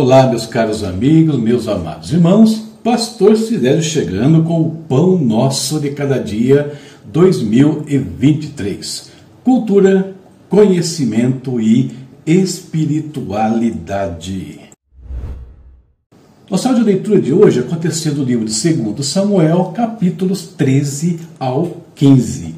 Olá, meus caros amigos, meus amados irmãos, Pastor Sidésio chegando com o Pão Nosso de Cada Dia 2023. Cultura, conhecimento e espiritualidade. Nossa leitura de hoje aconteceu no livro de 2 Samuel, capítulos 13 ao 15.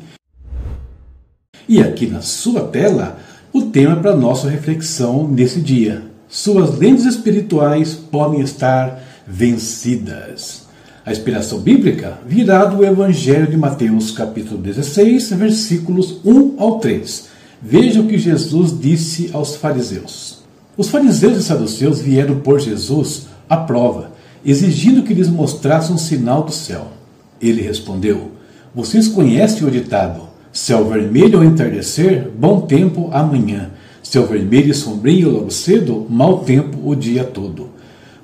E aqui na sua tela, o tema para nossa reflexão nesse dia. Suas lentes espirituais podem estar vencidas. A inspiração bíblica virá do Evangelho de Mateus, capítulo 16, versículos 1 ao 3. Veja o que Jesus disse aos fariseus. Os fariseus e saduceus vieram por Jesus à prova, exigindo que lhes mostrasse um sinal do céu. Ele respondeu: Vocês conhecem o ditado: céu vermelho ao entardecer, bom tempo amanhã. Céu vermelho e sombrio logo cedo, mau tempo o dia todo.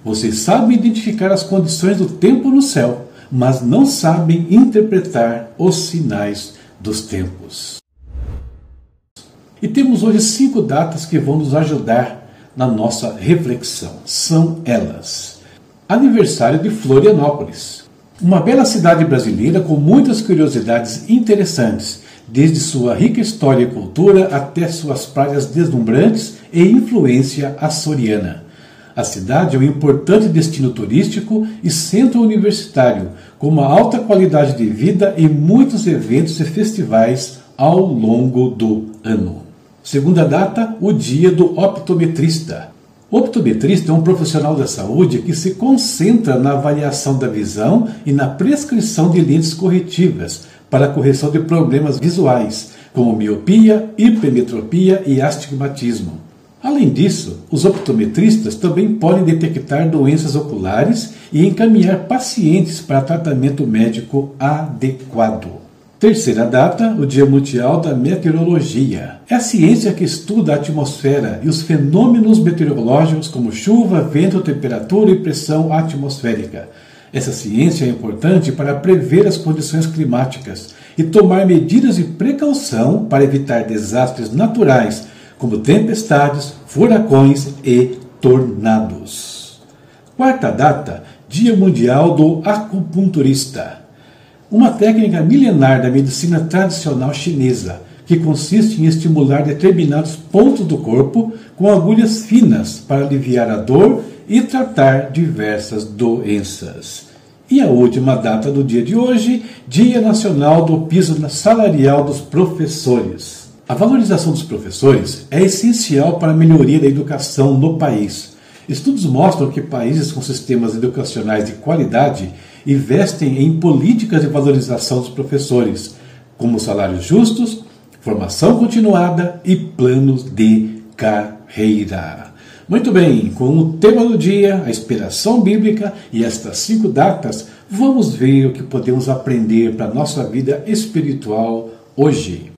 Vocês sabem identificar as condições do tempo no céu, mas não sabem interpretar os sinais dos tempos. E temos hoje cinco datas que vão nos ajudar na nossa reflexão. São elas: Aniversário de Florianópolis, uma bela cidade brasileira com muitas curiosidades interessantes, desde sua rica história e cultura até suas praias deslumbrantes e influência açoriana. A cidade é um importante destino turístico e centro universitário, com uma alta qualidade de vida e muitos eventos e festivais ao longo do ano. Segunda data, o dia do optometrista. Optometrista é um profissional da saúde que se concentra na avaliação da visão e na prescrição de lentes corretivas para a correção de problemas visuais, como miopia, hipermetropia e astigmatismo. Além disso, os optometristas também podem detectar doenças oculares e encaminhar pacientes para tratamento médico adequado. Terceira data, o Dia Mundial da Meteorologia. É a ciência que estuda a atmosfera e os fenômenos meteorológicos como chuva, vento, temperatura e pressão atmosférica. Essa ciência é importante para prever as condições climáticas e tomar medidas de precaução para evitar desastres naturais, como tempestades, furacões e tornados. Quarta data, Dia Mundial do Acupunturista uma técnica milenar da medicina tradicional chinesa, que consiste em estimular determinados pontos do corpo com agulhas finas para aliviar a dor e tratar diversas doenças. E a última data do dia de hoje, Dia Nacional do Piso Salarial dos Professores. A valorização dos professores é essencial para a melhoria da educação no país. Estudos mostram que países com sistemas educacionais de qualidade investem em políticas de valorização dos professores, como salários justos, formação continuada e planos de carreira. Muito bem, com o tema do dia, a inspiração bíblica e estas cinco datas, vamos ver o que podemos aprender para a nossa vida espiritual hoje.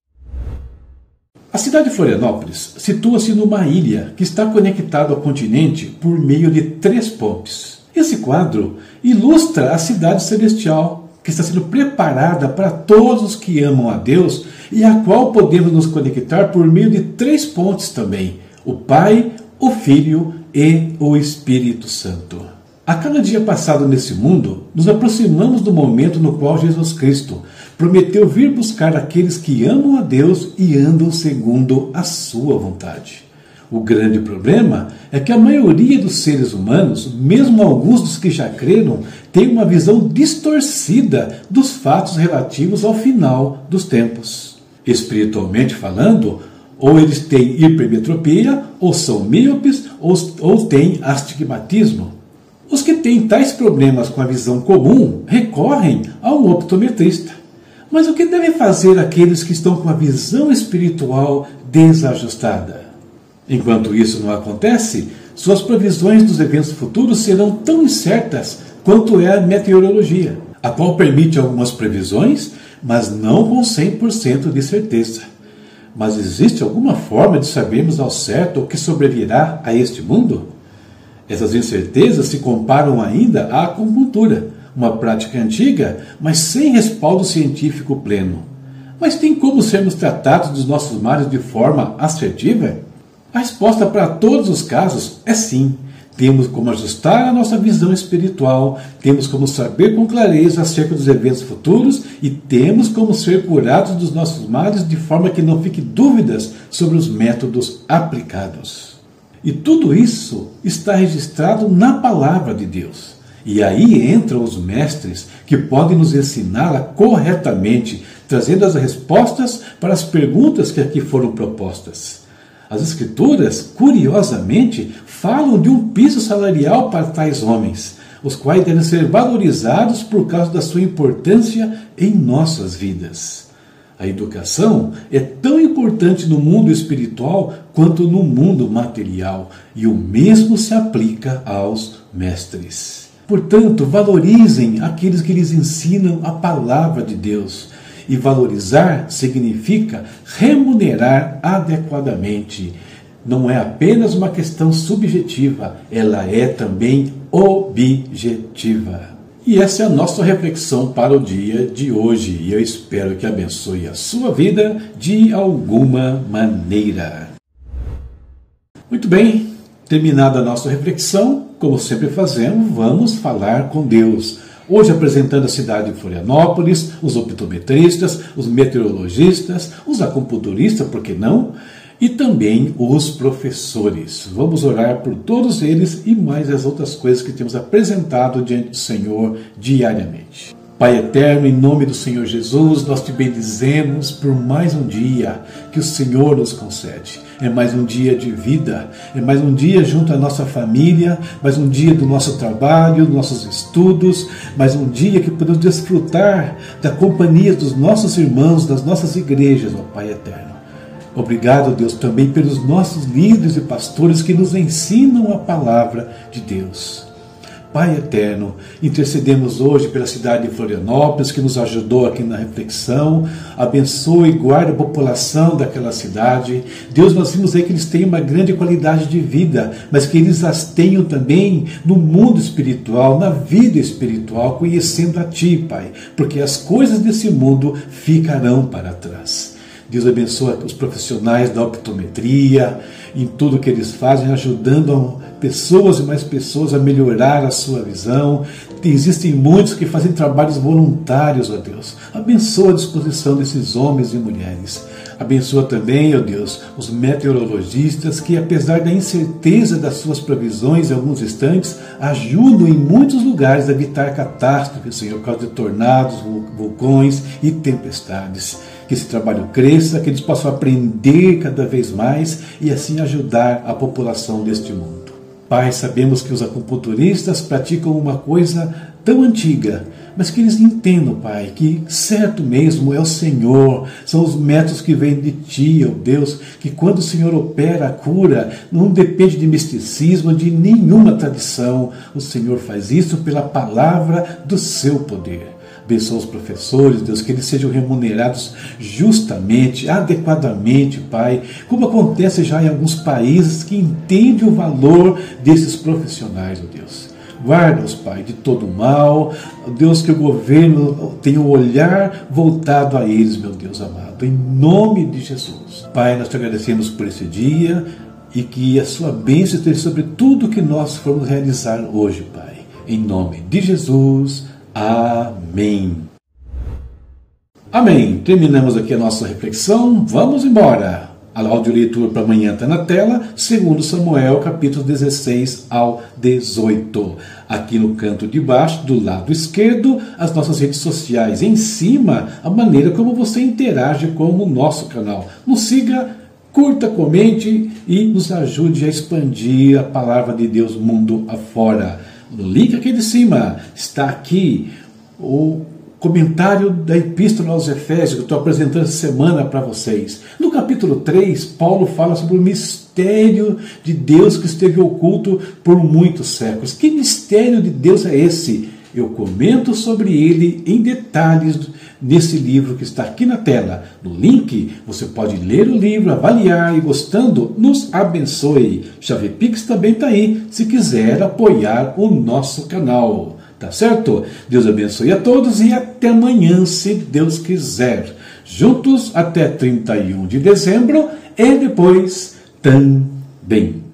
A cidade de Florianópolis situa-se numa ilha que está conectada ao continente por meio de três pontes. Esse quadro ilustra a cidade celestial que está sendo preparada para todos os que amam a Deus e a qual podemos nos conectar por meio de três pontes também: o Pai, o Filho e o Espírito Santo. A cada dia passado nesse mundo, nos aproximamos do momento no qual Jesus Cristo prometeu vir buscar aqueles que amam a Deus e andam segundo a sua vontade. O grande problema é que a maioria dos seres humanos, mesmo alguns dos que já creram, tem uma visão distorcida dos fatos relativos ao final dos tempos. Espiritualmente falando, ou eles têm hipermetropia, ou são míopes, ou, ou têm astigmatismo. Os que têm tais problemas com a visão comum recorrem a um optometrista. Mas o que devem fazer aqueles que estão com a visão espiritual desajustada? Enquanto isso não acontece, suas previsões dos eventos futuros serão tão incertas quanto é a meteorologia, a qual permite algumas previsões, mas não com 100% de certeza. Mas existe alguma forma de sabermos ao certo o que sobrevirá a este mundo? Essas incertezas se comparam ainda à acupuntura, uma prática antiga, mas sem respaldo científico pleno. Mas tem como sermos tratados dos nossos males de forma assertiva? A resposta para todos os casos é sim. Temos como ajustar a nossa visão espiritual, temos como saber com clareza acerca dos eventos futuros e temos como ser curados dos nossos males de forma que não fique dúvidas sobre os métodos aplicados. E tudo isso está registrado na palavra de Deus. E aí entram os mestres que podem nos ensiná-la corretamente, trazendo as respostas para as perguntas que aqui foram propostas. As Escrituras, curiosamente, falam de um piso salarial para tais homens, os quais devem ser valorizados por causa da sua importância em nossas vidas. A educação é tão importante no mundo espiritual quanto no mundo material, e o mesmo se aplica aos mestres. Portanto, valorizem aqueles que lhes ensinam a palavra de Deus e valorizar significa remunerar adequadamente. Não é apenas uma questão subjetiva, ela é também objetiva. E essa é a nossa reflexão para o dia de hoje, e eu espero que abençoe a sua vida de alguma maneira. Muito bem, terminada a nossa reflexão, como sempre fazemos, vamos falar com Deus. Hoje apresentando a cidade de Florianópolis, os optometristas, os meteorologistas, os acupunturistas, por que não? E também os professores. Vamos orar por todos eles e mais as outras coisas que temos apresentado diante do Senhor diariamente. Pai eterno, em nome do Senhor Jesus, nós te bendizemos por mais um dia que o Senhor nos concede. É mais um dia de vida, é mais um dia junto à nossa família, mais um dia do nosso trabalho, dos nossos estudos, mais um dia que podemos desfrutar da companhia dos nossos irmãos, das nossas igrejas, ó Pai eterno. Obrigado, Deus, também pelos nossos líderes e pastores que nos ensinam a palavra de Deus. Pai eterno, intercedemos hoje pela cidade de Florianópolis, que nos ajudou aqui na reflexão. Abençoe e guarde a população daquela cidade. Deus, nós vimos aí que eles têm uma grande qualidade de vida, mas que eles as tenham também no mundo espiritual, na vida espiritual, conhecendo a Ti, Pai, porque as coisas desse mundo ficarão para trás. Deus abençoa os profissionais da optometria, em tudo que eles fazem, ajudando pessoas e mais pessoas a melhorar a sua visão. Existem muitos que fazem trabalhos voluntários, ó Deus. Abençoa a disposição desses homens e mulheres. Abençoa também, ó Deus, os meteorologistas que, apesar da incerteza das suas previsões em alguns instantes, ajudam em muitos lugares a evitar catástrofes, Senhor, por causa de tornados, vulcões e tempestades que esse trabalho cresça, que eles possam aprender cada vez mais e assim ajudar a população deste mundo. Pai, sabemos que os acupunturistas praticam uma coisa tão antiga, mas que eles entendam, Pai, que certo mesmo é o Senhor, são os métodos que vêm de Ti, ó Deus, que quando o Senhor opera a cura, não depende de misticismo, de nenhuma tradição, o Senhor faz isso pela palavra do seu poder. Abençoa os professores, Deus, que eles sejam remunerados justamente, adequadamente, Pai, como acontece já em alguns países que entendem o valor desses profissionais, ó Deus. Guarda-os, Pai, de todo o mal. Deus, que o governo tenha o um olhar voltado a eles, meu Deus amado. Em nome de Jesus. Pai, nós te agradecemos por esse dia e que a sua bênção esteja sobre tudo que nós formos realizar hoje, Pai. Em nome de Jesus. Amém. Amém. Terminamos aqui a nossa reflexão. Vamos embora. A audioleitura para amanhã está na tela, segundo Samuel, capítulo 16 ao 18. Aqui no canto de baixo, do lado esquerdo, as nossas redes sociais. Em cima, a maneira como você interage com o nosso canal. Nos siga, curta, comente e nos ajude a expandir a palavra de Deus mundo afora. No link aqui de cima está aqui o comentário da Epístola aos Efésios, que estou apresentando essa semana para vocês. No capítulo 3, Paulo fala sobre o mistério de Deus que esteve oculto por muitos séculos. Que mistério de Deus é esse? Eu comento sobre ele em detalhes nesse livro que está aqui na tela. No link, você pode ler o livro, avaliar e, gostando, nos abençoe. Chave Pix também está aí, se quiser apoiar o nosso canal. Tá certo? Deus abençoe a todos e até amanhã, se Deus quiser. Juntos até 31 de dezembro e depois também.